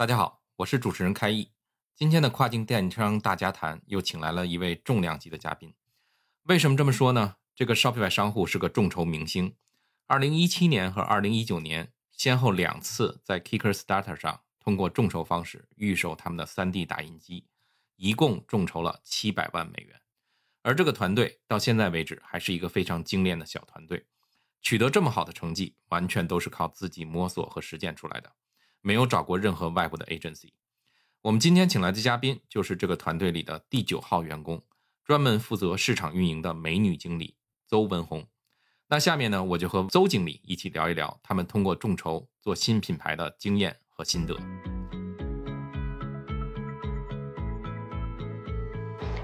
大家好，我是主持人开义。今天的跨境电商大家谈又请来了一位重量级的嘉宾。为什么这么说呢？这个 Shopify 商户是个众筹明星，二零一七年和二零一九年先后两次在 Kickstarter 上通过众筹方式预售他们的 3D 打印机，一共众筹了七百万美元。而这个团队到现在为止还是一个非常精炼的小团队，取得这么好的成绩，完全都是靠自己摸索和实践出来的。没有找过任何外部的 agency。我们今天请来的嘉宾就是这个团队里的第九号员工，专门负责市场运营的美女经理邹文红。那下面呢，我就和邹经理一起聊一聊他们通过众筹做新品牌的经验和心得。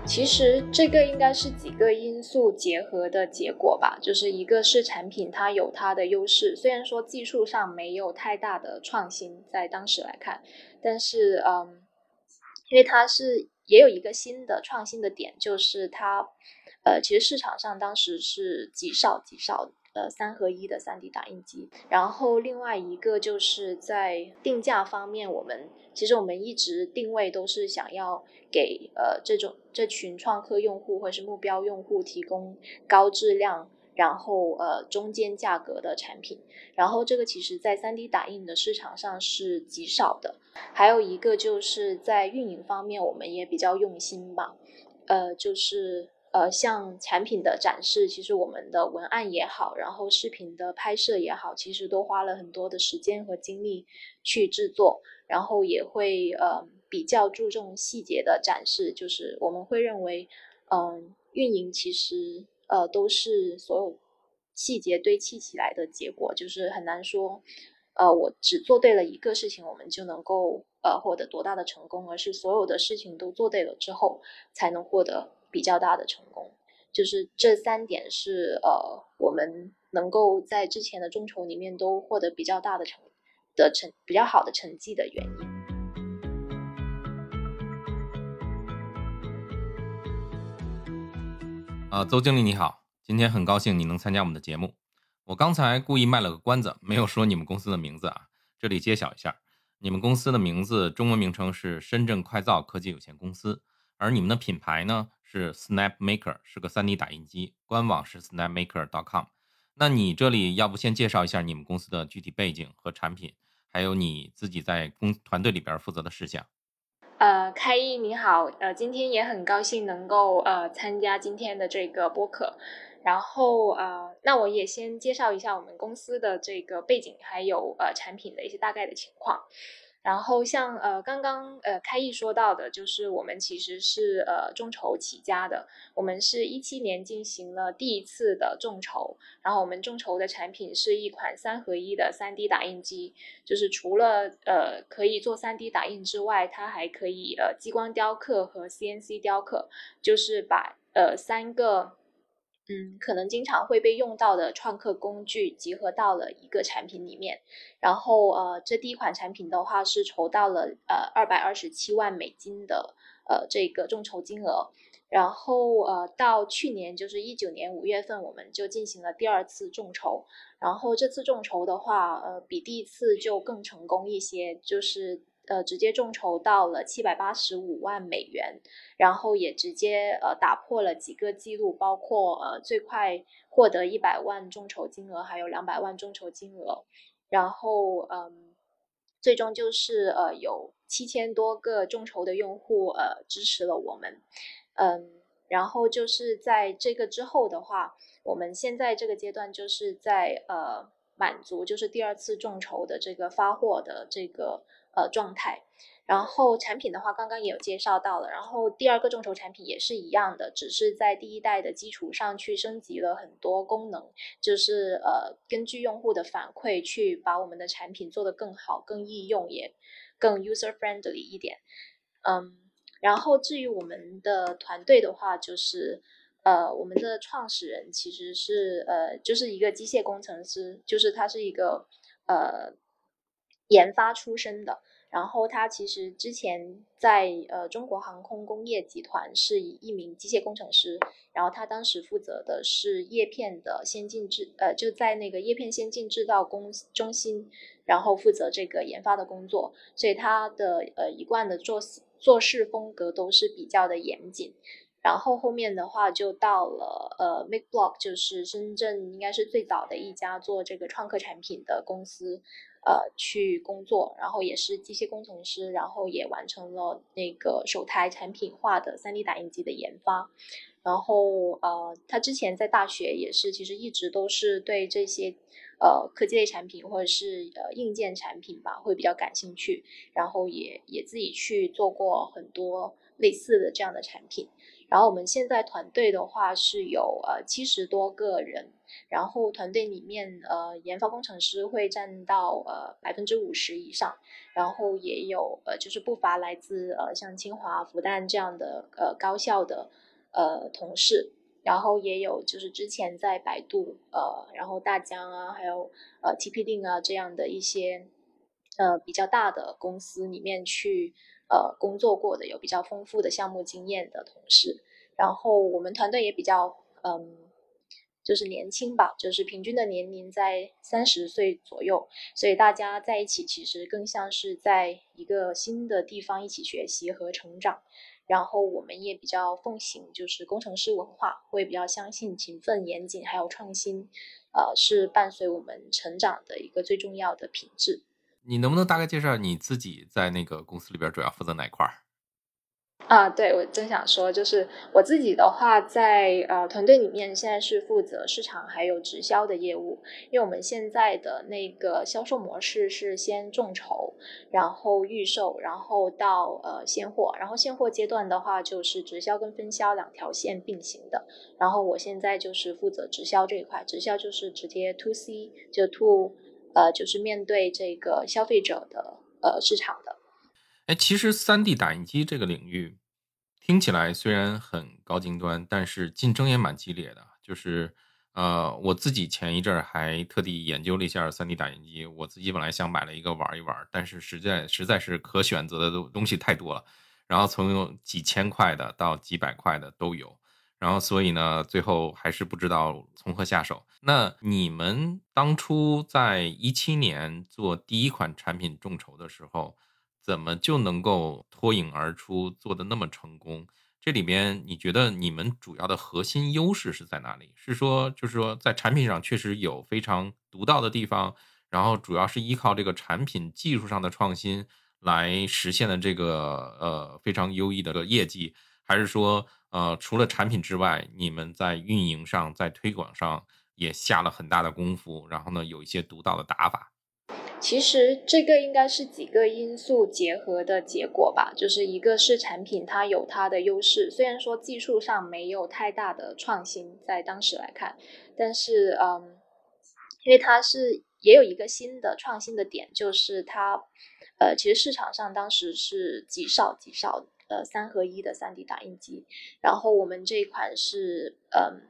其实这个应该是几个因素结合的结果吧，就是一个是产品它有它的优势，虽然说技术上没有太大的创新，在当时来看，但是嗯，因为它是也有一个新的创新的点，就是它呃，其实市场上当时是极少极少。呃，三合一的 3D 打印机，然后另外一个就是在定价方面，我们其实我们一直定位都是想要给呃这种这群创客用户或者是目标用户提供高质量，然后呃中间价格的产品，然后这个其实在 3D 打印的市场上是极少的。还有一个就是在运营方面，我们也比较用心吧，呃，就是。呃，像产品的展示，其实我们的文案也好，然后视频的拍摄也好，其实都花了很多的时间和精力去制作，然后也会呃比较注重细节的展示，就是我们会认为，嗯，运营其实呃都是所有细节堆砌起来的结果，就是很难说，呃，我只做对了一个事情，我们就能够呃获得多大的成功，而是所有的事情都做对了之后，才能获得。比较大的成功，就是这三点是呃，我们能够在之前的众筹里面都获得比较大的成的成比较好的成绩的原因。啊，邹经理你好，今天很高兴你能参加我们的节目。我刚才故意卖了个关子，没有说你们公司的名字啊，这里揭晓一下，你们公司的名字中文名称是深圳快造科技有限公司，而你们的品牌呢？是 Snap Maker，是个 3D 打印机，官网是 snapmaker.com。那你这里要不先介绍一下你们公司的具体背景和产品，还有你自己在公团队里边负责的事项。呃，开义你好，呃，今天也很高兴能够呃参加今天的这个播客。然后呃，那我也先介绍一下我们公司的这个背景，还有呃产品的一些大概的情况。然后像呃刚刚呃开义说到的，就是我们其实是呃众筹起家的，我们是一七年进行了第一次的众筹，然后我们众筹的产品是一款三合一的 3D 打印机，就是除了呃可以做 3D 打印之外，它还可以呃激光雕刻和 CNC 雕刻，就是把呃三个。嗯，可能经常会被用到的创客工具集合到了一个产品里面，然后呃，这第一款产品的话是筹到了呃二百二十七万美金的呃这个众筹金额，然后呃到去年就是一九年五月份，我们就进行了第二次众筹，然后这次众筹的话，呃比第一次就更成功一些，就是。呃，直接众筹到了七百八十五万美元，然后也直接呃打破了几个记录，包括呃最快获得一百万众筹金额，还有两百万众筹金额，然后嗯，最终就是呃有七千多个众筹的用户呃支持了我们，嗯，然后就是在这个之后的话，我们现在这个阶段就是在呃满足，就是第二次众筹的这个发货的这个呃状态。然后产品的话，刚刚也有介绍到了。然后第二个众筹产品也是一样的，只是在第一代的基础上去升级了很多功能，就是呃根据用户的反馈去把我们的产品做得更好、更易用，也更 user friendly 一点。嗯，然后至于我们的团队的话，就是呃我们的创始人其实是呃就是一个机械工程师，就是他是一个呃研发出身的。然后他其实之前在呃中国航空工业集团是一名机械工程师，然后他当时负责的是叶片的先进制，呃就在那个叶片先进制造工中心，然后负责这个研发的工作，所以他的呃一贯的做做事风格都是比较的严谨。然后后面的话就到了呃 MakeBlock，就是深圳应该是最早的一家做这个创客产品的公司。呃，去工作，然后也是机械工程师，然后也完成了那个首台产品化的 3D 打印机的研发。然后呃，他之前在大学也是，其实一直都是对这些呃科技类产品或者是呃硬件产品吧，会比较感兴趣。然后也也自己去做过很多类似的这样的产品。然后我们现在团队的话是有呃七十多个人。然后团队里面，呃，研发工程师会占到呃百分之五十以上，然后也有呃就是不乏来自呃像清华、复旦这样的呃高校的呃同事，然后也有就是之前在百度呃，然后大疆啊，还有呃 TP-Link 啊这样的一些呃比较大的公司里面去呃工作过的，有比较丰富的项目经验的同事，然后我们团队也比较嗯。就是年轻吧，就是平均的年龄在三十岁左右，所以大家在一起其实更像是在一个新的地方一起学习和成长。然后我们也比较奉行就是工程师文化，会比较相信勤奋、严谨还有创新，呃，是伴随我们成长的一个最重要的品质。你能不能大概介绍你自己在那个公司里边主要负责哪块儿？啊，对，我正想说，就是我自己的话，在呃团队里面，现在是负责市场还有直销的业务。因为我们现在的那个销售模式是先众筹，然后预售，然后到呃现货，然后现货阶段的话，就是直销跟分销两条线并行的。然后我现在就是负责直销这一块，直销就是直接 to C，就 to 呃就是面对这个消费者的呃市场的。哎，其实三 D 打印机这个领域听起来虽然很高精端，但是竞争也蛮激烈的。就是，呃，我自己前一阵儿还特地研究了一下三 D 打印机，我自己本来想买了一个玩一玩，但是实在实在是可选择的东东西太多了，然后从几千块的到几百块的都有，然后所以呢，最后还是不知道从何下手。那你们当初在一七年做第一款产品众筹的时候？怎么就能够脱颖而出，做的那么成功？这里边你觉得你们主要的核心优势是在哪里？是说，就是说在产品上确实有非常独到的地方，然后主要是依靠这个产品技术上的创新来实现的这个呃非常优异的业绩，还是说呃除了产品之外，你们在运营上、在推广上也下了很大的功夫，然后呢有一些独到的打法？其实这个应该是几个因素结合的结果吧，就是一个是产品它有它的优势，虽然说技术上没有太大的创新，在当时来看，但是嗯，因为它是也有一个新的创新的点，就是它呃，其实市场上当时是极少极少呃三合一的 3D 打印机，然后我们这一款是嗯，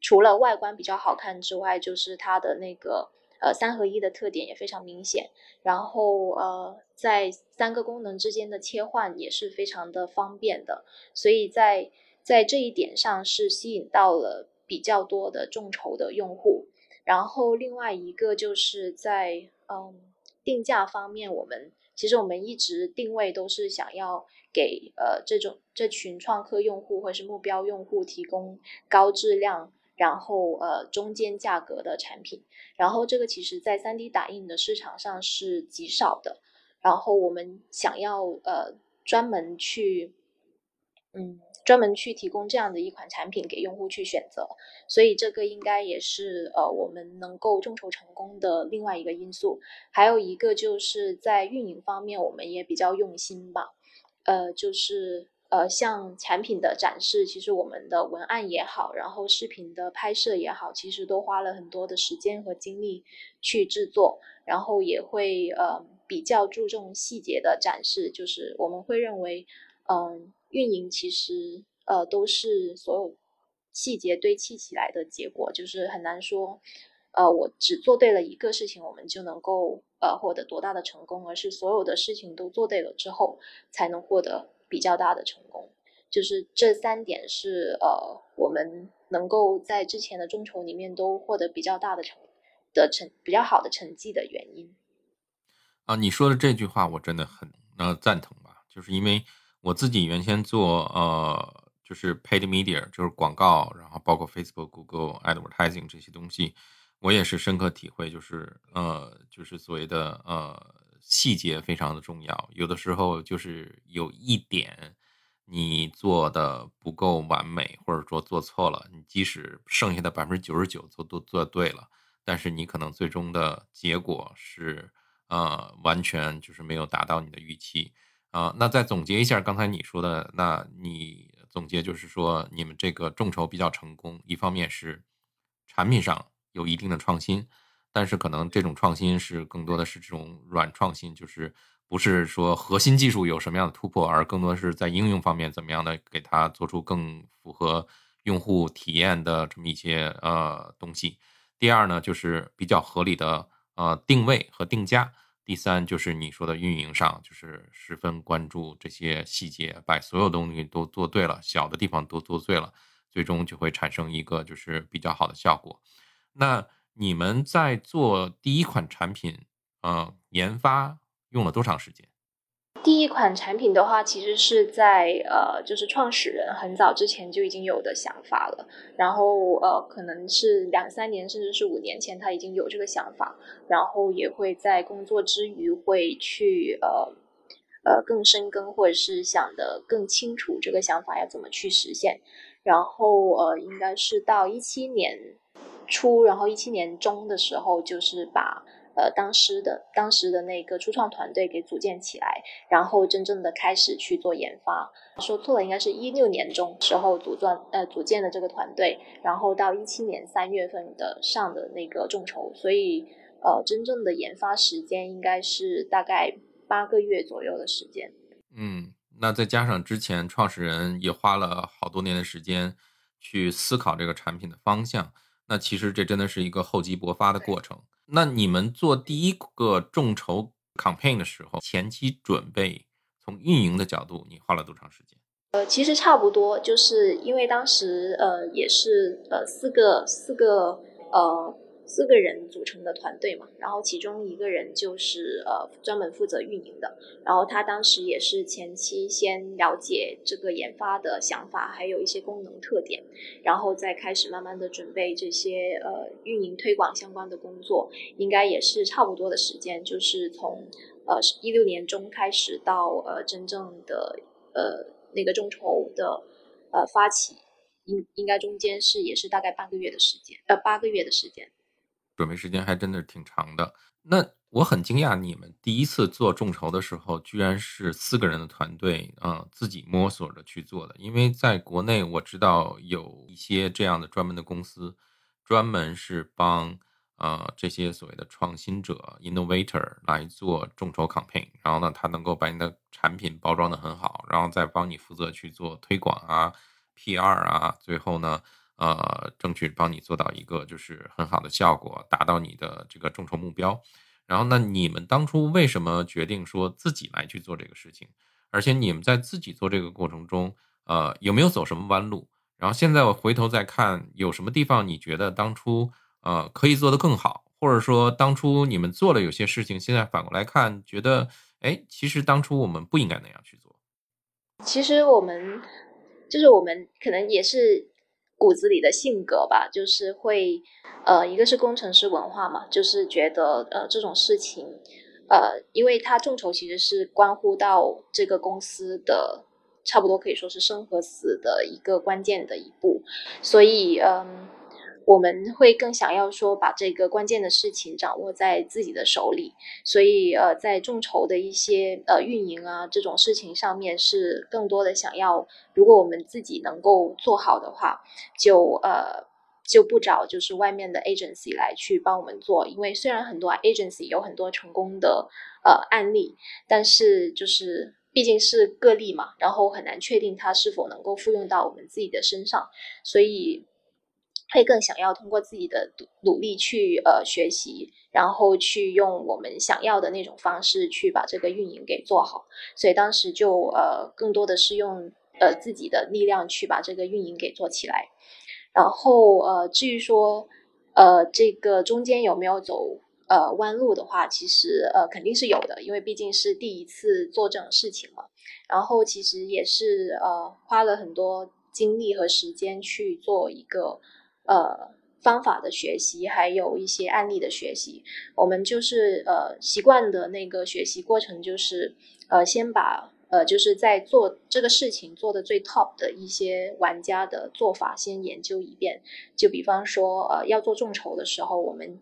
除了外观比较好看之外，就是它的那个。呃，三合一的特点也非常明显，然后呃，在三个功能之间的切换也是非常的方便的，所以在在这一点上是吸引到了比较多的众筹的用户。然后另外一个就是在嗯定价方面，我们其实我们一直定位都是想要给呃这种这群创客用户或者是目标用户提供高质量。然后呃，中间价格的产品，然后这个其实在 3D 打印的市场上是极少的。然后我们想要呃专门去嗯专门去提供这样的一款产品给用户去选择，所以这个应该也是呃我们能够众筹成功的另外一个因素。还有一个就是在运营方面，我们也比较用心吧，呃，就是呃像产品的展示，其实我们的文案也好，然后视频的拍摄也好，其实都花了很多的时间和精力去制作，然后也会呃比较注重细节的展示，就是我们会认为，嗯。运营其实呃都是所有细节堆砌起来的结果，就是很难说，呃我只做对了一个事情，我们就能够呃获得多大的成功，而是所有的事情都做对了之后，才能获得比较大的成功。就是这三点是呃我们能够在之前的众筹里面都获得比较大的成的成比较好的成绩的原因。啊，你说的这句话我真的很呃赞同吧，就是因为。我自己原先做呃，就是 paid media，就是广告，然后包括 Facebook、Google advertising 这些东西，我也是深刻体会，就是呃，就是所谓的呃细节非常的重要。有的时候就是有一点你做的不够完美，或者说做错了，你即使剩下的百分之九十九做都做对了，但是你可能最终的结果是呃完全就是没有达到你的预期。啊，那再总结一下刚才你说的，那你总结就是说，你们这个众筹比较成功，一方面是产品上有一定的创新，但是可能这种创新是更多的是这种软创新，就是不是说核心技术有什么样的突破，而更多是在应用方面怎么样的给它做出更符合用户体验的这么一些呃东西。第二呢，就是比较合理的呃定位和定价。第三就是你说的运营上，就是十分关注这些细节，把所有东西都做对了，小的地方都做对了，最终就会产生一个就是比较好的效果。那你们在做第一款产品，呃，研发用了多长时间？第一款产品的话，其实是在呃，就是创始人很早之前就已经有的想法了。然后呃，可能是两三年，甚至是五年前，他已经有这个想法。然后也会在工作之余会去呃呃更深耕，或者是想的更清楚这个想法要怎么去实现。然后呃，应该是到一七年初，然后一七年中的时候，就是把。呃，当时的当时的那个初创团队给组建起来，然后真正的开始去做研发。说错了，应该是一六年中时候组建呃组建的这个团队，然后到一七年三月份的上的那个众筹，所以呃真正的研发时间应该是大概八个月左右的时间。嗯，那再加上之前创始人也花了好多年的时间去思考这个产品的方向，那其实这真的是一个厚积薄发的过程。那你们做第一个众筹 campaign 的时候，前期准备从运营的角度，你花了多长时间？呃，其实差不多，就是因为当时呃也是呃四个四个呃。四个人组成的团队嘛，然后其中一个人就是呃专门负责运营的，然后他当时也是前期先了解这个研发的想法，还有一些功能特点，然后再开始慢慢的准备这些呃运营推广相关的工作，应该也是差不多的时间，就是从呃一六年中开始到呃真正的呃那个众筹的呃发起，应应该中间是也是大概半个月的时间，呃八个月的时间。准备时间还真的是挺长的。那我很惊讶，你们第一次做众筹的时候，居然是四个人的团队，嗯，自己摸索着去做的。因为在国内，我知道有一些这样的专门的公司，专门是帮呃这些所谓的创新者 （innovator） 来做众筹 campaign，然后呢，他能够把你的产品包装的很好，然后再帮你负责去做推广啊、PR 啊，最后呢。呃，争取帮你做到一个就是很好的效果，达到你的这个众筹目标。然后，那你们当初为什么决定说自己来去做这个事情？而且你们在自己做这个过程中，呃，有没有走什么弯路？然后现在我回头再看，有什么地方你觉得当初呃可以做得更好，或者说当初你们做了有些事情，现在反过来看，觉得哎，其实当初我们不应该那样去做。其实我们就是我们可能也是。骨子里的性格吧，就是会，呃，一个是工程师文化嘛，就是觉得呃这种事情，呃，因为他众筹其实是关乎到这个公司的差不多可以说是生和死的一个关键的一步，所以嗯。我们会更想要说把这个关键的事情掌握在自己的手里，所以呃，在众筹的一些呃运营啊这种事情上面是更多的想要，如果我们自己能够做好的话，就呃就不找就是外面的 agency 来去帮我们做，因为虽然很多 agency 有很多成功的呃案例，但是就是毕竟是个例嘛，然后很难确定它是否能够复用到我们自己的身上，所以。会更想要通过自己的努努力去呃学习，然后去用我们想要的那种方式去把这个运营给做好。所以当时就呃更多的是用呃自己的力量去把这个运营给做起来。然后呃至于说呃这个中间有没有走呃弯路的话，其实呃肯定是有的，因为毕竟是第一次做这种事情嘛。然后其实也是呃花了很多精力和时间去做一个。呃，方法的学习，还有一些案例的学习，我们就是呃习惯的那个学习过程，就是呃先把呃就是在做这个事情做的最 top 的一些玩家的做法先研究一遍。就比方说呃要做众筹的时候，我们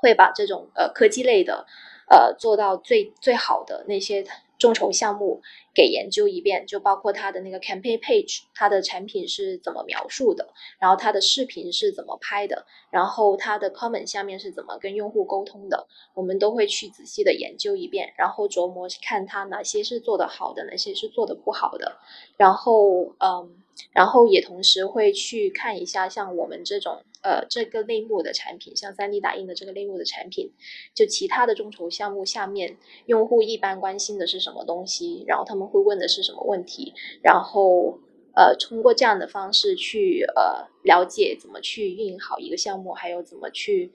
会把这种呃科技类的呃做到最最好的那些。众筹项目给研究一遍，就包括它的那个 campaign page，它的产品是怎么描述的，然后它的视频是怎么拍的，然后它的 comment 下面是怎么跟用户沟通的，我们都会去仔细的研究一遍，然后琢磨看它哪些是做的好的，哪些是做的不好的，然后嗯。然后也同时会去看一下，像我们这种呃这个类目的产品，像三 D 打印的这个类目的产品，就其他的众筹项目下面，用户一般关心的是什么东西，然后他们会问的是什么问题，然后呃通过这样的方式去呃了解怎么去运营好一个项目，还有怎么去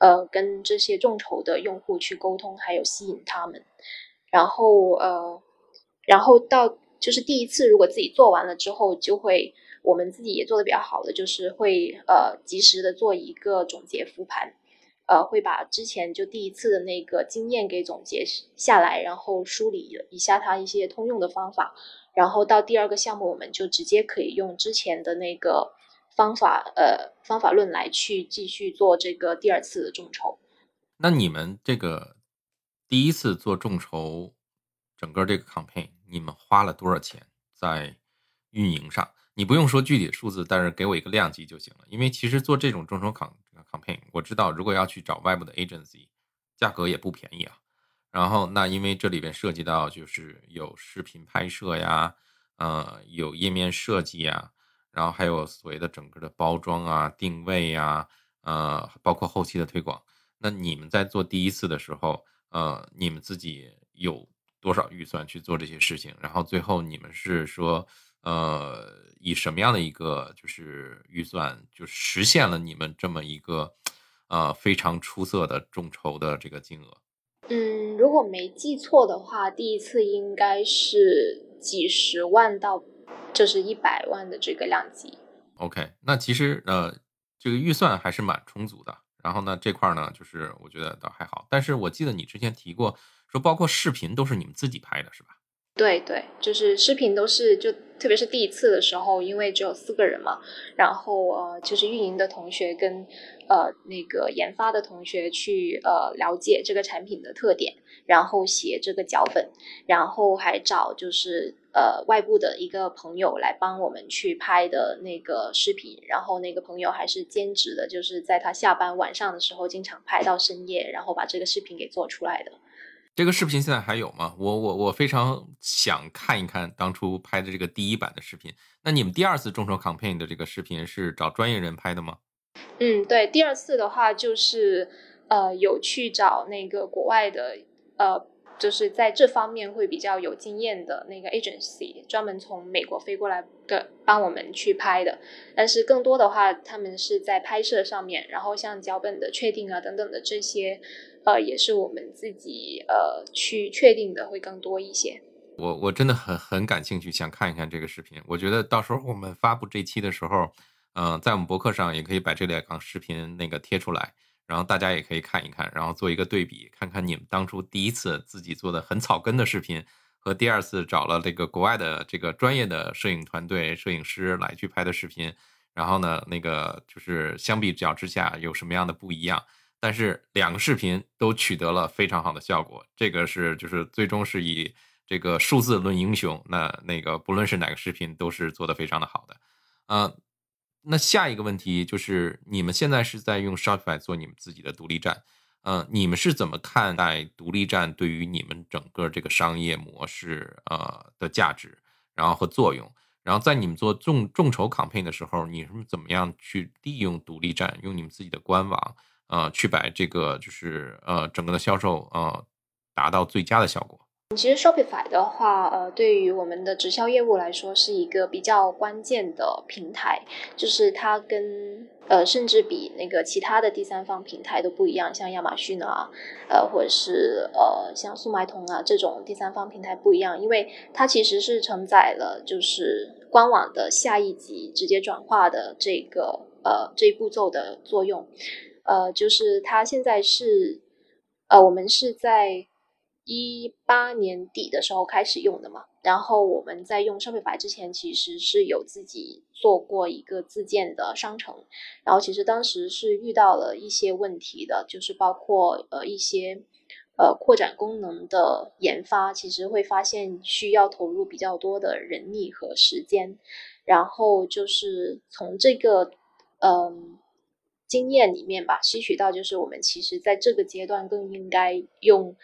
呃跟这些众筹的用户去沟通，还有吸引他们，然后呃然后到。就是第一次，如果自己做完了之后，就会我们自己也做的比较好的，就是会呃及时的做一个总结复盘，呃会把之前就第一次的那个经验给总结下来，然后梳理一下它一些通用的方法，然后到第二个项目，我们就直接可以用之前的那个方法呃方法论来去继续做这个第二次的众筹。那你们这个第一次做众筹？整个这个 campaign 你们花了多少钱在运营上？你不用说具体数字，但是给我一个量级就行了。因为其实做这种众筹 campaign，我知道如果要去找外部的 agency，价格也不便宜啊。然后那因为这里边涉及到就是有视频拍摄呀，呃，有页面设计呀，然后还有所谓的整个的包装啊、定位呀，呃，包括后期的推广。那你们在做第一次的时候，呃，你们自己有？多少预算去做这些事情？然后最后你们是说，呃，以什么样的一个就是预算，就实现了你们这么一个呃非常出色的众筹的这个金额？嗯，如果没记错的话，第一次应该是几十万到就是一百万的这个量级。OK，那其实呃这个预算还是蛮充足的。然后呢，这块呢，就是我觉得倒还好。但是我记得你之前提过。说包括视频都是你们自己拍的，是吧？对对，就是视频都是就特别是第一次的时候，因为只有四个人嘛，然后呃，就是运营的同学跟呃那个研发的同学去呃了解这个产品的特点，然后写这个脚本，然后还找就是呃外部的一个朋友来帮我们去拍的那个视频，然后那个朋友还是兼职的，就是在他下班晚上的时候经常拍到深夜，然后把这个视频给做出来的。这个视频现在还有吗？我我我非常想看一看当初拍的这个第一版的视频。那你们第二次众筹 campaign 的这个视频是找专业人拍的吗？嗯，对，第二次的话就是呃有去找那个国外的呃，就是在这方面会比较有经验的那个 agency，专门从美国飞过来的帮我们去拍的。但是更多的话，他们是在拍摄上面，然后像脚本的确定啊等等的这些。呃，也是我们自己呃去确定的会更多一些。我我真的很很感兴趣，想看一看这个视频。我觉得到时候我们发布这期的时候，嗯，在我们博客上也可以把这两个视频那个贴出来，然后大家也可以看一看，然后做一个对比，看看你们当初第一次自己做的很草根的视频和第二次找了这个国外的这个专业的摄影团队、摄影师来去拍的视频，然后呢，那个就是相比较之下有什么样的不一样？但是两个视频都取得了非常好的效果，这个是就是最终是以这个数字论英雄，那那个不论是哪个视频都是做的非常的好的。呃，那下一个问题就是你们现在是在用 Shopify 做你们自己的独立站。呃，你们是怎么看待独立站对于你们整个这个商业模式呃的价值，然后和作用？然后在你们做众众筹 campaign 的时候，你是怎么样去利用独立站，用你们自己的官网，呃，去把这个就是呃整个的销售呃达到最佳的效果？其实 Shopify 的话，呃，对于我们的直销业务来说，是一个比较关键的平台。就是它跟呃，甚至比那个其他的第三方平台都不一样，像亚马逊啊，呃，或者是呃，像速卖通啊这种第三方平台不一样，因为它其实是承载了就是官网的下一级直接转化的这个呃这一步骤的作用。呃，就是它现在是呃，我们是在。一八年底的时候开始用的嘛，然后我们在用 Shopify 之前，其实是有自己做过一个自建的商城，然后其实当时是遇到了一些问题的，就是包括呃一些呃扩展功能的研发，其实会发现需要投入比较多的人力和时间，然后就是从这个嗯经验里面吧，吸取到就是我们其实在这个阶段更应该用。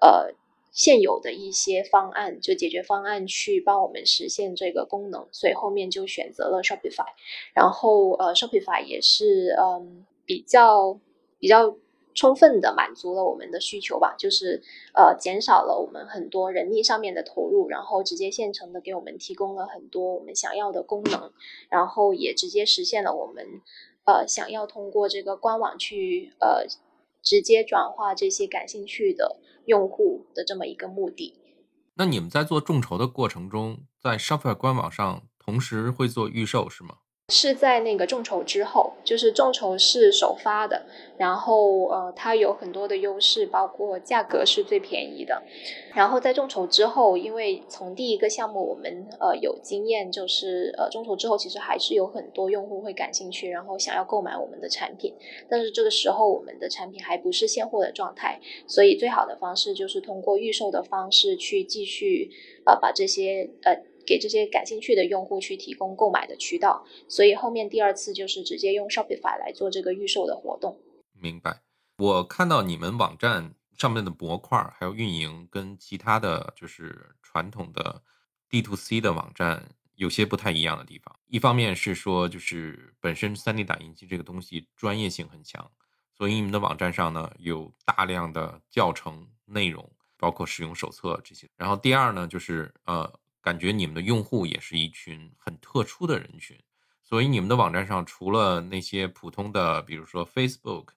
呃，现有的一些方案，就解决方案去帮我们实现这个功能，所以后面就选择了 Shopify。然后呃，Shopify 也是嗯比较比较充分的满足了我们的需求吧，就是呃减少了我们很多人力上面的投入，然后直接现成的给我们提供了很多我们想要的功能，然后也直接实现了我们呃想要通过这个官网去呃。直接转化这些感兴趣的用户的这么一个目的。那你们在做众筹的过程中，在 Shopify 官网上同时会做预售是吗？是在那个众筹之后，就是众筹是首发的，然后呃，它有很多的优势，包括价格是最便宜的。然后在众筹之后，因为从第一个项目我们呃有经验，就是呃众筹之后其实还是有很多用户会感兴趣，然后想要购买我们的产品，但是这个时候我们的产品还不是现货的状态，所以最好的方式就是通过预售的方式去继续呃把这些呃。给这些感兴趣的用户去提供购买的渠道，所以后面第二次就是直接用 Shopify 来做这个预售的活动。明白。我看到你们网站上面的模块还有运营跟其他的就是传统的 D to C 的网站有些不太一样的地方。一方面是说，就是本身 3D 打印机这个东西专业性很强，所以你们的网站上呢有大量的教程内容，包括使用手册这些。然后第二呢，就是呃。感觉你们的用户也是一群很特殊的人群，所以你们的网站上除了那些普通的，比如说 Facebook、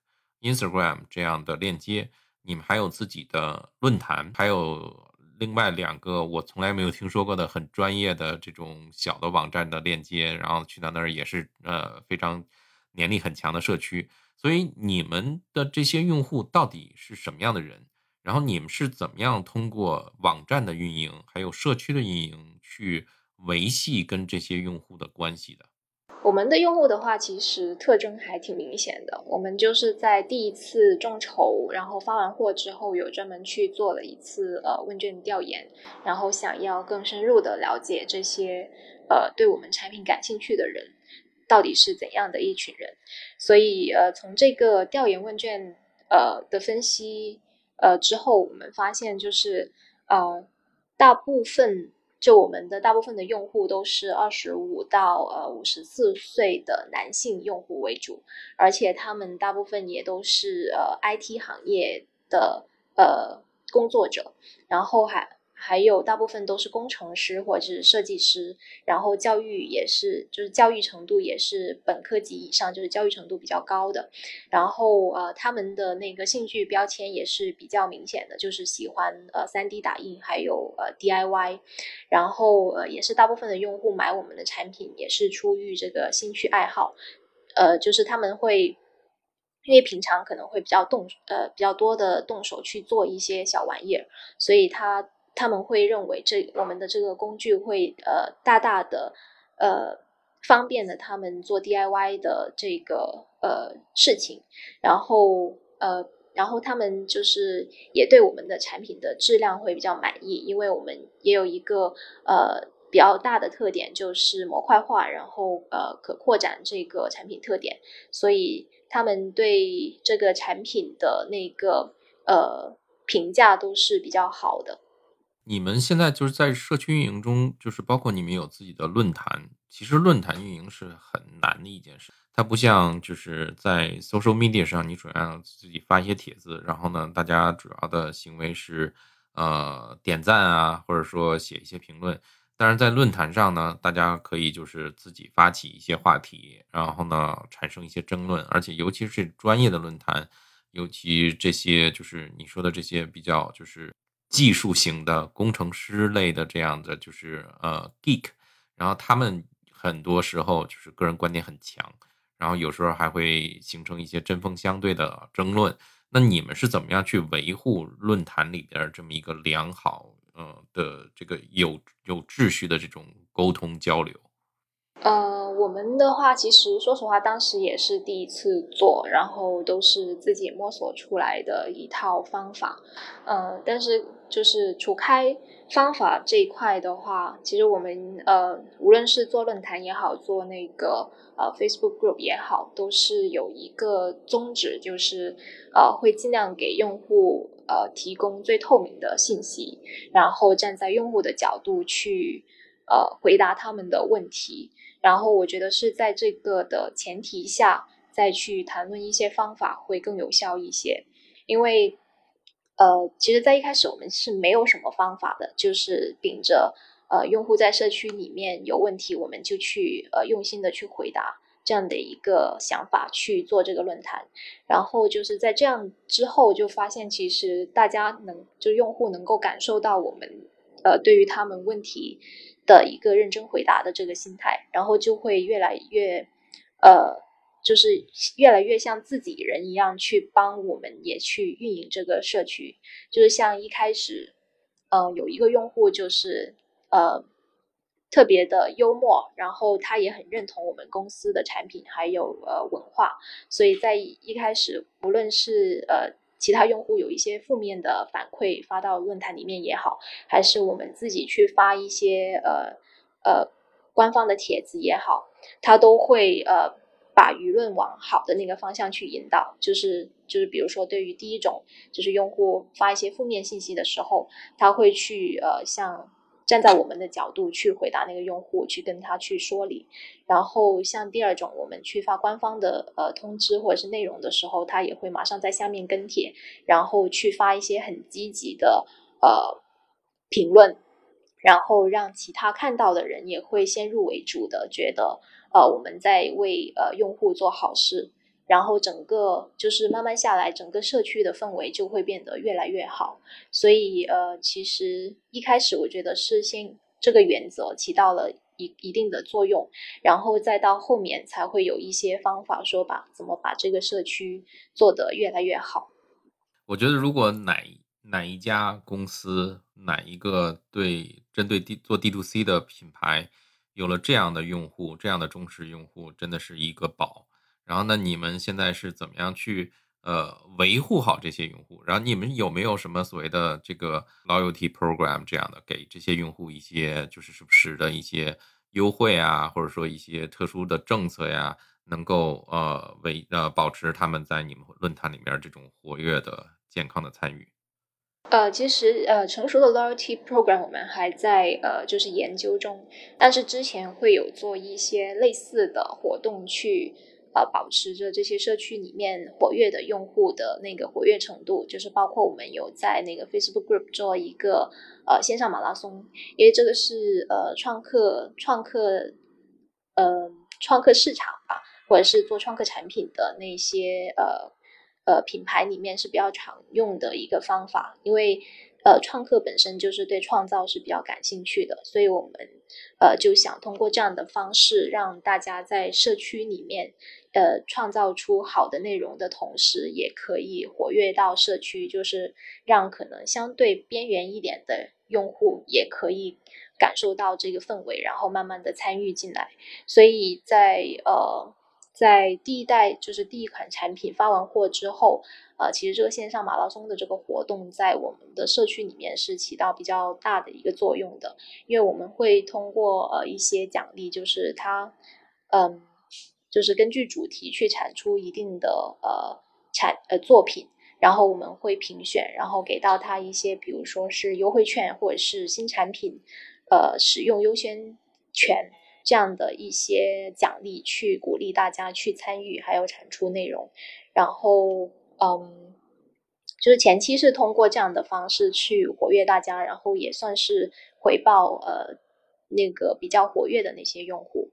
Instagram 这样的链接，你们还有自己的论坛，还有另外两个我从来没有听说过的很专业的这种小的网站的链接，然后去到那儿也是呃非常年力很强的社区。所以你们的这些用户到底是什么样的人？然后你们是怎么样通过网站的运营，还有社区的运营去维系跟这些用户的关系的？我们的用户的话，其实特征还挺明显的。我们就是在第一次众筹，然后发完货之后，有专门去做了一次呃问卷调研，然后想要更深入的了解这些呃对我们产品感兴趣的人到底是怎样的一群人。所以呃从这个调研问卷呃的分析。呃，之后我们发现就是，呃，大部分就我们的大部分的用户都是二十五到呃五十四岁的男性用户为主，而且他们大部分也都是呃 IT 行业的呃工作者，然后还。还有大部分都是工程师或者是设计师，然后教育也是，就是教育程度也是本科级以上，就是教育程度比较高的。然后呃，他们的那个兴趣标签也是比较明显的，就是喜欢呃 3D 打印，还有呃 DIY。然后呃，也是大部分的用户买我们的产品也是出于这个兴趣爱好，呃，就是他们会因为平常可能会比较动呃比较多的动手去做一些小玩意儿，所以他。他们会认为这我们的这个工具会呃大大的呃方便了他们做 DIY 的这个呃事情，然后呃然后他们就是也对我们的产品的质量会比较满意，因为我们也有一个呃比较大的特点就是模块化，然后呃可扩展这个产品特点，所以他们对这个产品的那个呃评价都是比较好的。你们现在就是在社区运营中，就是包括你们有自己的论坛。其实论坛运营是很难的一件事，它不像就是在 social media 上，你主要自己发一些帖子，然后呢，大家主要的行为是呃点赞啊，或者说写一些评论。但是在论坛上呢，大家可以就是自己发起一些话题，然后呢产生一些争论，而且尤其是专业的论坛，尤其这些就是你说的这些比较就是。技术型的工程师类的这样的就是呃 geek，然后他们很多时候就是个人观点很强，然后有时候还会形成一些针锋相对的争论。那你们是怎么样去维护论坛里边这么一个良好呃的这个有有秩序的这种沟通交流？呃，我们的话，其实说实话，当时也是第一次做，然后都是自己摸索出来的一套方法。呃，但是就是除开方法这一块的话，其实我们呃，无论是做论坛也好，做那个呃 Facebook group 也好，都是有一个宗旨，就是呃，会尽量给用户呃提供最透明的信息，然后站在用户的角度去呃回答他们的问题。然后我觉得是在这个的前提下，再去谈论一些方法会更有效一些。因为，呃，其实，在一开始我们是没有什么方法的，就是秉着呃用户在社区里面有问题，我们就去呃用心的去回答这样的一个想法去做这个论坛。然后就是在这样之后，就发现其实大家能就用户能够感受到我们呃对于他们问题。的一个认真回答的这个心态，然后就会越来越，呃，就是越来越像自己人一样去帮我们也去运营这个社区。就是像一开始，呃，有一个用户就是呃特别的幽默，然后他也很认同我们公司的产品还有呃文化，所以在一开始，不论是呃。其他用户有一些负面的反馈发到论坛里面也好，还是我们自己去发一些呃呃官方的帖子也好，他都会呃把舆论往好的那个方向去引导。就是就是比如说，对于第一种，就是用户发一些负面信息的时候，他会去呃像。站在我们的角度去回答那个用户，去跟他去说理。然后像第二种，我们去发官方的呃通知或者是内容的时候，他也会马上在下面跟帖，然后去发一些很积极的呃评论，然后让其他看到的人也会先入为主的觉得呃我们在为呃用户做好事。然后整个就是慢慢下来，整个社区的氛围就会变得越来越好。所以呃，其实一开始我觉得是先这个原则起到了一一定的作用，然后再到后面才会有一些方法说把怎么把这个社区做得越来越好。我觉得如果哪哪一家公司哪一个对针对 D 做 D to C 的品牌有了这样的用户，这样的忠实用户，真的是一个宝。然后，那你们现在是怎么样去呃维护好这些用户？然后你们有没有什么所谓的这个 loyalty program 这样的，给这些用户一些就是时不时的一些优惠啊，或者说一些特殊的政策呀，能够呃维呃保持他们在你们论坛里面这种活跃的健康的参与？呃，其实呃成熟的 loyalty program 我们还在呃就是研究中，但是之前会有做一些类似的活动去。呃，保持着这些社区里面活跃的用户的那个活跃程度，就是包括我们有在那个 Facebook Group 做一个呃线上马拉松，因为这个是呃创客创客呃创客市场吧，或者是做创客产品的那些呃呃品牌里面是比较常用的一个方法，因为呃创客本身就是对创造是比较感兴趣的，所以我们呃就想通过这样的方式，让大家在社区里面呃创造出好的内容的同时，也可以活跃到社区，就是让可能相对边缘一点的用户也可以。感受到这个氛围，然后慢慢的参与进来。所以在呃，在第一代就是第一款产品发完货之后，呃，其实这个线上马拉松的这个活动在我们的社区里面是起到比较大的一个作用的，因为我们会通过呃一些奖励，就是它，嗯，就是根据主题去产出一定的呃产呃作品，然后我们会评选，然后给到他一些，比如说是优惠券或者是新产品。呃，使用优先权这样的一些奖励，去鼓励大家去参与，还有产出内容。然后，嗯，就是前期是通过这样的方式去活跃大家，然后也算是回报呃那个比较活跃的那些用户。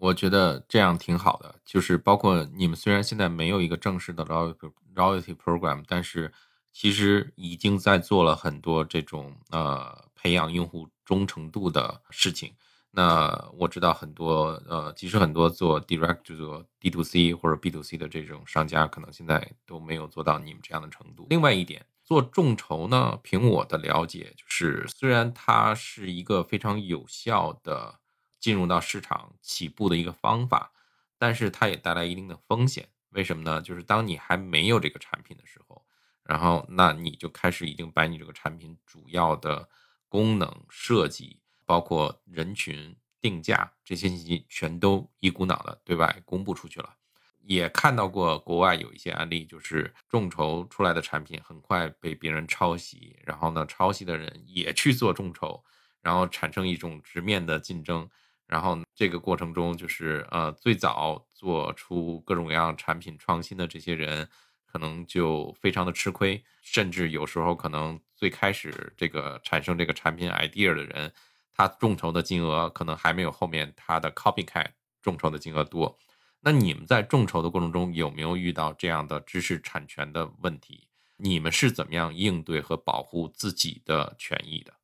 我觉得这样挺好的，就是包括你们虽然现在没有一个正式的 loyalty loyalty program，但是其实已经在做了很多这种呃培养用户。忠诚度的事情，那我知道很多，呃，其实很多做 direct 就做 D to C 或者 B to C 的这种商家，可能现在都没有做到你们这样的程度。另外一点，做众筹呢，凭我的了解，就是虽然它是一个非常有效的进入到市场起步的一个方法，但是它也带来一定的风险。为什么呢？就是当你还没有这个产品的时候，然后那你就开始已经把你这个产品主要的。功能设计，包括人群定价这些信息，全都一股脑的对外公布出去了。也看到过国外有一些案例，就是众筹出来的产品很快被别人抄袭，然后呢，抄袭的人也去做众筹，然后产生一种直面的竞争。然后这个过程中，就是呃，最早做出各种各样产品创新的这些人。可能就非常的吃亏，甚至有时候可能最开始这个产生这个产品 idea 的人，他众筹的金额可能还没有后面他的 copycat 众筹的金额多。那你们在众筹的过程中有没有遇到这样的知识产权的问题？你们是怎么样应对和保护自己的权益的？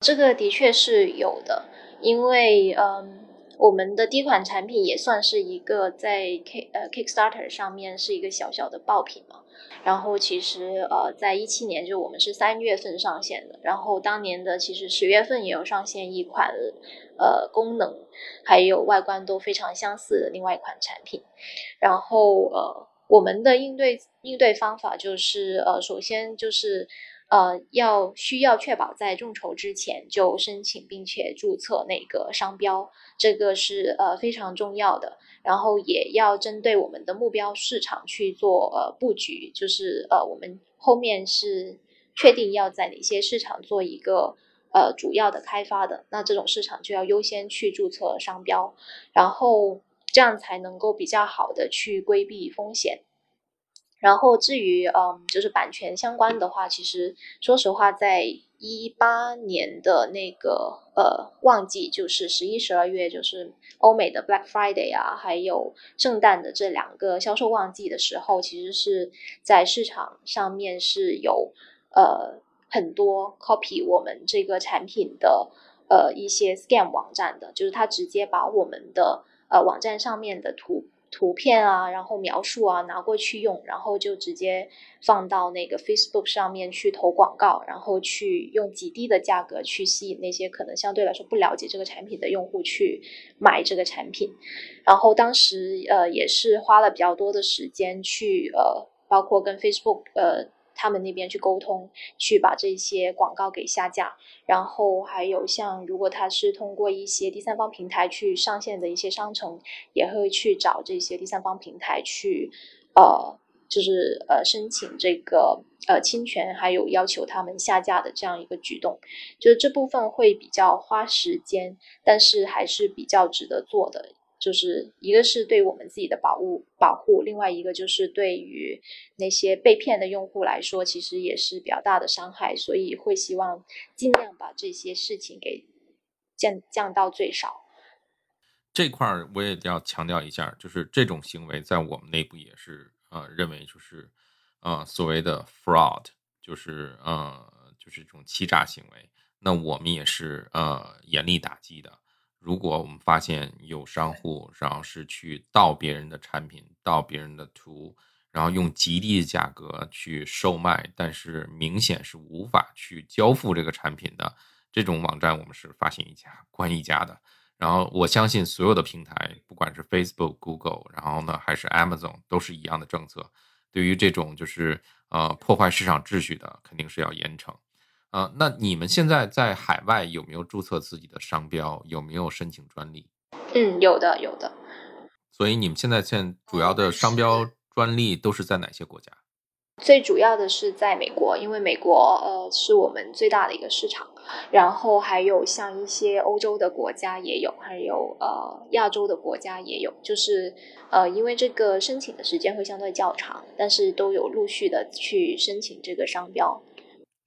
这个的确是有的，因为嗯。我们的第一款产品也算是一个在 K 呃 Kickstarter 上面是一个小小的爆品嘛。然后其实呃，在一七年就我们是三月份上线的，然后当年的其实十月份也有上线一款呃功能还有外观都非常相似的另外一款产品。然后呃，我们的应对应对方法就是呃，首先就是。呃，要需要确保在众筹之前就申请并且注册那个商标，这个是呃非常重要的。然后也要针对我们的目标市场去做呃布局，就是呃我们后面是确定要在哪些市场做一个呃主要的开发的，那这种市场就要优先去注册商标，然后这样才能够比较好的去规避风险。然后至于嗯，就是版权相关的话，其实说实话，在一八年的那个呃旺季，就是十一、十二月，就是欧美的 Black Friday 啊，还有圣诞的这两个销售旺季的时候，其实是在市场上面是有呃很多 copy 我们这个产品的呃一些 scam 网站的，就是他直接把我们的呃网站上面的图。图片啊，然后描述啊，拿过去用，然后就直接放到那个 Facebook 上面去投广告，然后去用极低的价格去吸引那些可能相对来说不了解这个产品的用户去买这个产品。然后当时呃也是花了比较多的时间去呃，包括跟 Facebook 呃。他们那边去沟通，去把这些广告给下架，然后还有像如果他是通过一些第三方平台去上线的一些商城，也会去找这些第三方平台去，呃，就是呃申请这个呃侵权，还有要求他们下架的这样一个举动，就是这部分会比较花时间，但是还是比较值得做的。就是一个是对我们自己的保护保护，另外一个就是对于那些被骗的用户来说，其实也是比较大的伤害，所以会希望尽量把这些事情给降降到最少。这块儿我也要强调一下，就是这种行为在我们内部也是呃认为就是呃所谓的 fraud，就是呃就是这种欺诈行为，那我们也是呃严厉打击的。如果我们发现有商户，然后是去盗别人的产品、盗别人的图，然后用极低的价格去售卖，但是明显是无法去交付这个产品的这种网站，我们是发现一家关一家的。然后我相信所有的平台，不管是 Facebook、Google，然后呢还是 Amazon，都是一样的政策。对于这种就是呃破坏市场秩序的，肯定是要严惩。呃，那你们现在在海外有没有注册自己的商标？有没有申请专利？嗯，有的，有的。所以你们现在现主要的商标专利都是在哪些国家？最主要的是在美国，因为美国呃是我们最大的一个市场，然后还有像一些欧洲的国家也有，还有呃亚洲的国家也有，就是呃因为这个申请的时间会相对较长，但是都有陆续的去申请这个商标。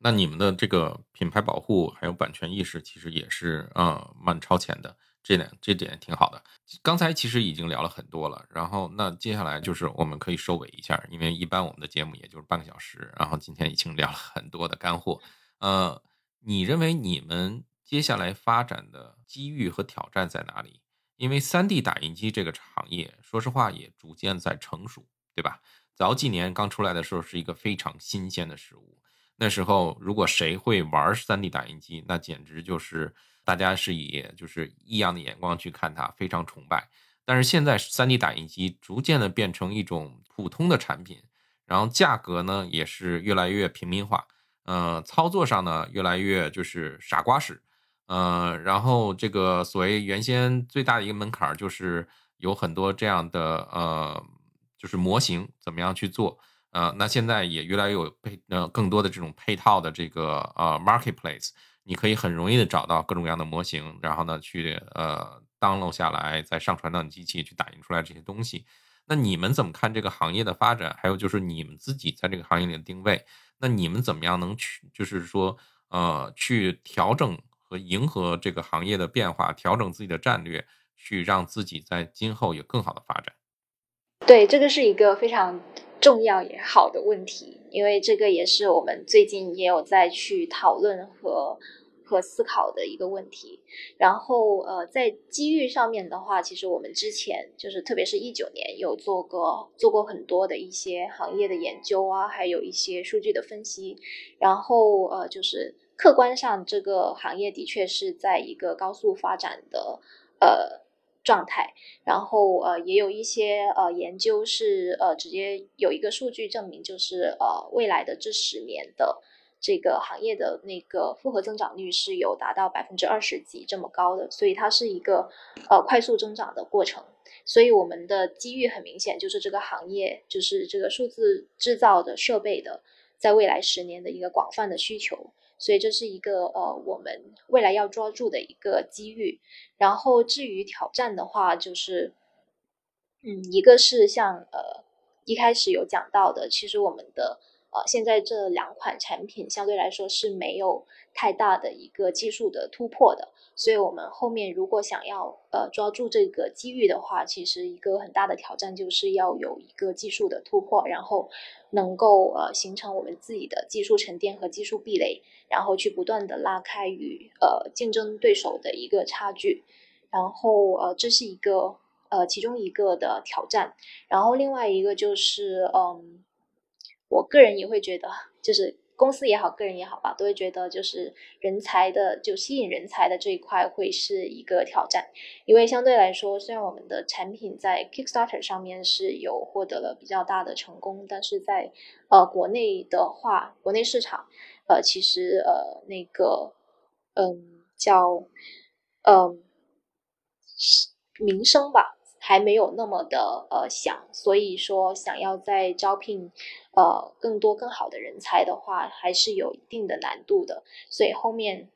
那你们的这个品牌保护还有版权意识，其实也是呃蛮超前的，这点这点挺好的。刚才其实已经聊了很多了，然后那接下来就是我们可以收尾一下，因为一般我们的节目也就是半个小时，然后今天已经聊了很多的干货。呃，你认为你们接下来发展的机遇和挑战在哪里？因为 3D 打印机这个行业，说实话也逐渐在成熟，对吧？早几年刚出来的时候是一个非常新鲜的事物。那时候，如果谁会玩 3D 打印机，那简直就是大家是以就是异样的眼光去看它，非常崇拜。但是现在，3D 打印机逐渐的变成一种普通的产品，然后价格呢也是越来越平民化，呃，操作上呢越来越就是傻瓜式，呃，然后这个所谓原先最大的一个门槛就是有很多这样的呃，就是模型怎么样去做。呃，那现在也越来越有配呃更多的这种配套的这个呃 marketplace，你可以很容易的找到各种各样的模型，然后呢去呃 download 下来，再上传到你机器去打印出来这些东西。那你们怎么看这个行业的发展？还有就是你们自己在这个行业里的定位？那你们怎么样能去就是说呃去调整和迎合这个行业的变化，调整自己的战略，去让自己在今后有更好的发展？对，这个是一个非常。重要也好的问题，因为这个也是我们最近也有在去讨论和和思考的一个问题。然后呃，在机遇上面的话，其实我们之前就是特别是一九年有做过做过很多的一些行业的研究啊，还有一些数据的分析。然后呃，就是客观上这个行业的确是在一个高速发展的呃。状态，然后呃也有一些呃研究是呃直接有一个数据证明，就是呃未来的这十年的这个行业的那个复合增长率是有达到百分之二十几这么高的，所以它是一个呃快速增长的过程。所以我们的机遇很明显，就是这个行业就是这个数字制造的设备的，在未来十年的一个广泛的需求。所以这是一个呃，我们未来要抓住的一个机遇。然后至于挑战的话，就是，嗯，一个是像呃一开始有讲到的，其实我们的。呃，现在这两款产品相对来说是没有太大的一个技术的突破的，所以我们后面如果想要呃抓住这个机遇的话，其实一个很大的挑战就是要有一个技术的突破，然后能够呃形成我们自己的技术沉淀和技术壁垒，然后去不断的拉开与呃竞争对手的一个差距，然后呃这是一个呃其中一个的挑战，然后另外一个就是嗯。我个人也会觉得，就是公司也好，个人也好吧，都会觉得就是人才的，就吸引人才的这一块会是一个挑战。因为相对来说，虽然我们的产品在 Kickstarter 上面是有获得了比较大的成功，但是在呃国内的话，国内市场呃其实呃那个嗯叫嗯名声吧。还没有那么的呃响，所以说想要在招聘呃更多更好的人才的话，还是有一定的难度的。所以后面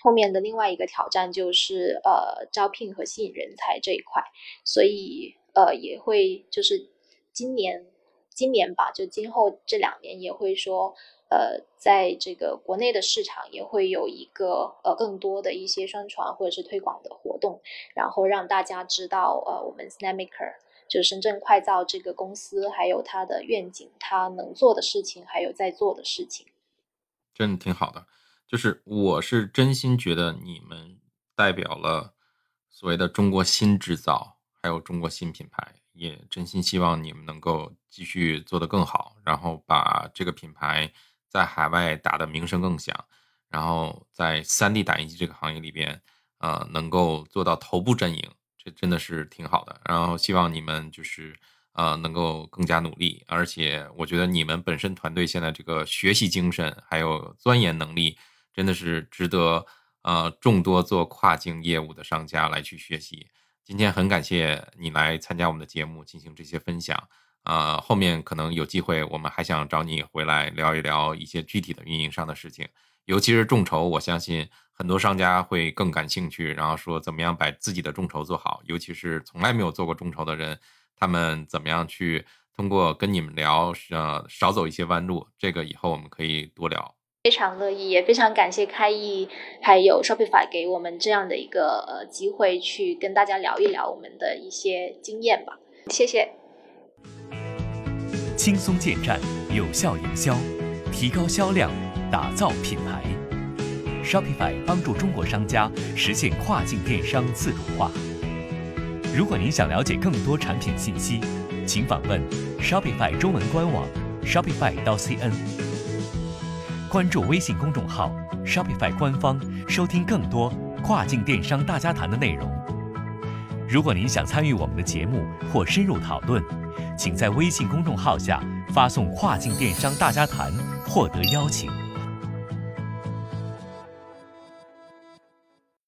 后面的另外一个挑战就是呃招聘和吸引人才这一块，所以呃也会就是今年今年吧，就今后这两年也会说。呃，在这个国内的市场也会有一个呃更多的一些宣传或者是推广的活动，然后让大家知道呃我们 Snapmaker 就深圳快造这个公司，还有它的愿景，它能做的事情，还有在做的事情。真的挺好的，就是我是真心觉得你们代表了所谓的中国新制造，还有中国新品牌，也真心希望你们能够继续做得更好，然后把这个品牌在海外打的名声更响，然后在 3D 打印机这个行业里边，呃，能够做到头部阵营，这真的是挺好的。然后希望你们就是。呃，能够更加努力，而且我觉得你们本身团队现在这个学习精神还有钻研能力，真的是值得呃众多做跨境业务的商家来去学习。今天很感谢你来参加我们的节目，进行这些分享。呃，后面可能有机会，我们还想找你回来聊一聊一些具体的运营上的事情，尤其是众筹，我相信很多商家会更感兴趣，然后说怎么样把自己的众筹做好，尤其是从来没有做过众筹的人。他们怎么样去通过跟你们聊，呃，少走一些弯路？这个以后我们可以多聊。非常乐意，也非常感谢开易还有 Shopify 给我们这样的一个呃机会，去跟大家聊一聊我们的一些经验吧。谢谢。轻松建站，有效营销，提高销量，打造品牌。Shopify 帮助中国商家实现跨境电商自主化。如果您想了解更多产品信息，请访问 Shopify 中文官网 shopify.cn 关注微信公众号 Shopify 官方，收听更多跨境电商大家谈的内容。如果您想参与我们的节目或深入讨论，请在微信公众号下发送“跨境电商大家谈”获得邀请。